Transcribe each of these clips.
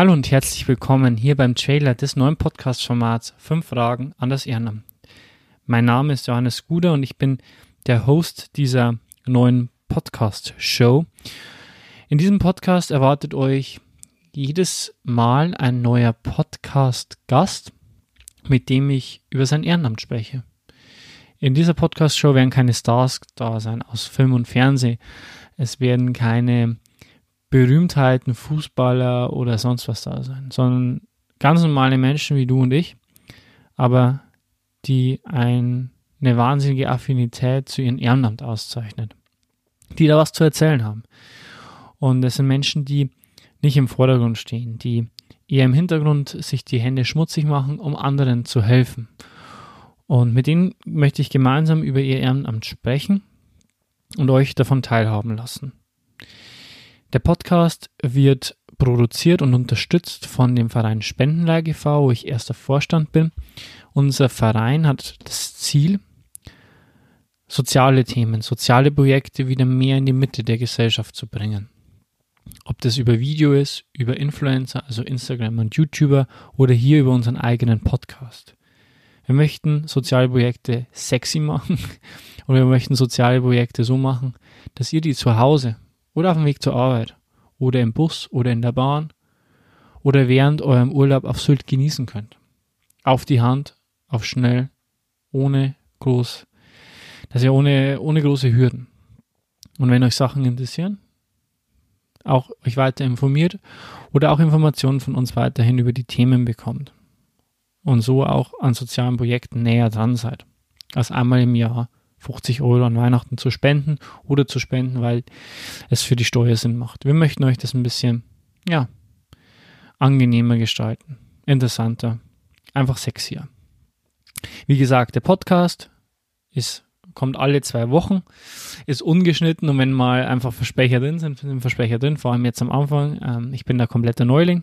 Hallo und herzlich willkommen hier beim Trailer des neuen Podcast-Formats 5 Fragen an das Ehrenamt. Mein Name ist Johannes Guder und ich bin der Host dieser neuen Podcast-Show. In diesem Podcast erwartet euch jedes Mal ein neuer Podcast-Gast, mit dem ich über sein Ehrenamt spreche. In dieser Podcast-Show werden keine Stars da sein aus Film und Fernsehen. Es werden keine Berühmtheiten, Fußballer oder sonst was da sein, sondern ganz normale Menschen wie du und ich, aber die ein, eine wahnsinnige Affinität zu ihrem Ehrenamt auszeichnet, die da was zu erzählen haben. Und das sind Menschen, die nicht im Vordergrund stehen, die eher im Hintergrund sich die Hände schmutzig machen, um anderen zu helfen. Und mit denen möchte ich gemeinsam über ihr Ehrenamt sprechen und euch davon teilhaben lassen. Der Podcast wird produziert und unterstützt von dem Verein Spendenleih e.V., wo ich erster Vorstand bin. Unser Verein hat das Ziel, soziale Themen, soziale Projekte wieder mehr in die Mitte der Gesellschaft zu bringen. Ob das über Video ist, über Influencer, also Instagram und YouTuber oder hier über unseren eigenen Podcast. Wir möchten soziale Projekte sexy machen oder wir möchten soziale Projekte so machen, dass ihr die zu Hause oder auf dem Weg zur Arbeit oder im Bus oder in der Bahn oder während eurem Urlaub auf Sylt genießen könnt. Auf die Hand, auf schnell, ohne groß, das ist ja ohne, ohne große Hürden. Und wenn euch Sachen interessieren, auch euch weiter informiert oder auch Informationen von uns weiterhin über die Themen bekommt. Und so auch an sozialen Projekten näher dran seid. Als einmal im Jahr 50 Euro an Weihnachten zu spenden oder zu spenden, weil es für die Steuer Sinn macht. Wir möchten euch das ein bisschen, ja, angenehmer gestalten, interessanter, einfach sexier. Wie gesagt, der Podcast ist, kommt alle zwei Wochen, ist ungeschnitten und wenn mal einfach Versprecher drin sind, sind Versprecher drin, vor allem jetzt am Anfang. Ähm, ich bin da kompletter Neuling.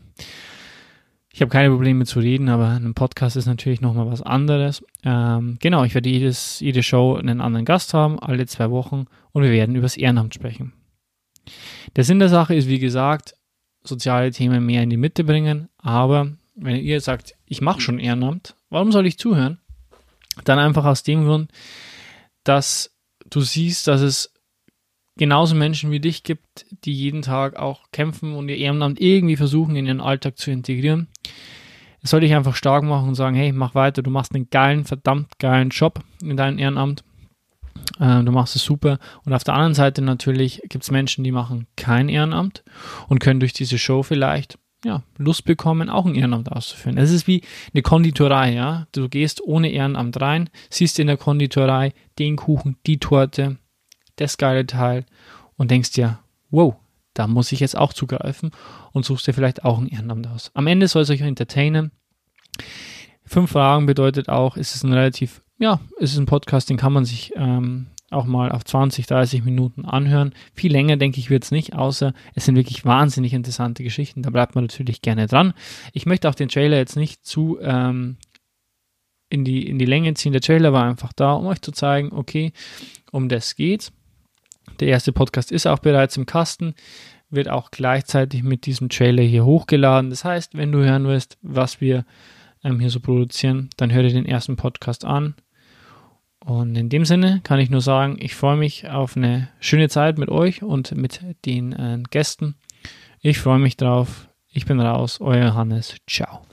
Ich habe keine Probleme zu reden, aber ein Podcast ist natürlich nochmal was anderes. Ähm, genau, ich werde jedes, jede Show einen anderen Gast haben, alle zwei Wochen, und wir werden über das Ehrenamt sprechen. Der Sinn der Sache ist, wie gesagt, soziale Themen mehr in die Mitte bringen, aber wenn ihr sagt, ich mache schon Ehrenamt, warum soll ich zuhören? Dann einfach aus dem Grund, dass du siehst, dass es genauso Menschen wie dich gibt, die jeden Tag auch kämpfen und ihr Ehrenamt irgendwie versuchen in ihren Alltag zu integrieren. Es soll dich einfach stark machen und sagen, hey, mach weiter, du machst einen geilen, verdammt geilen Job in deinem Ehrenamt. Äh, du machst es super. Und auf der anderen Seite natürlich gibt es Menschen, die machen kein Ehrenamt und können durch diese Show vielleicht ja, Lust bekommen, auch ein Ehrenamt auszuführen. Es ist wie eine Konditorei, ja. Du gehst ohne Ehrenamt rein, siehst in der Konditorei den Kuchen, die Torte, das geile Teil und denkst dir, wow, da muss ich jetzt auch zugreifen und suchst dir vielleicht auch ein Ehrenamt aus. Am Ende soll es euch entertainen. Fünf Fragen bedeutet auch, ist es ein relativ, ja, ist es ein Podcast, den kann man sich ähm, auch mal auf 20, 30 Minuten anhören. Viel länger, denke ich, wird es nicht, außer es sind wirklich wahnsinnig interessante Geschichten. Da bleibt man natürlich gerne dran. Ich möchte auch den Trailer jetzt nicht zu ähm, in, die, in die Länge ziehen. Der Trailer war einfach da, um euch zu zeigen, okay, um das geht's. Der erste Podcast ist auch bereits im Kasten, wird auch gleichzeitig mit diesem Trailer hier hochgeladen. Das heißt, wenn du hören willst, was wir ähm, hier so produzieren, dann hör dir den ersten Podcast an. Und in dem Sinne kann ich nur sagen, ich freue mich auf eine schöne Zeit mit euch und mit den äh, Gästen. Ich freue mich drauf. Ich bin raus, euer Hannes. Ciao.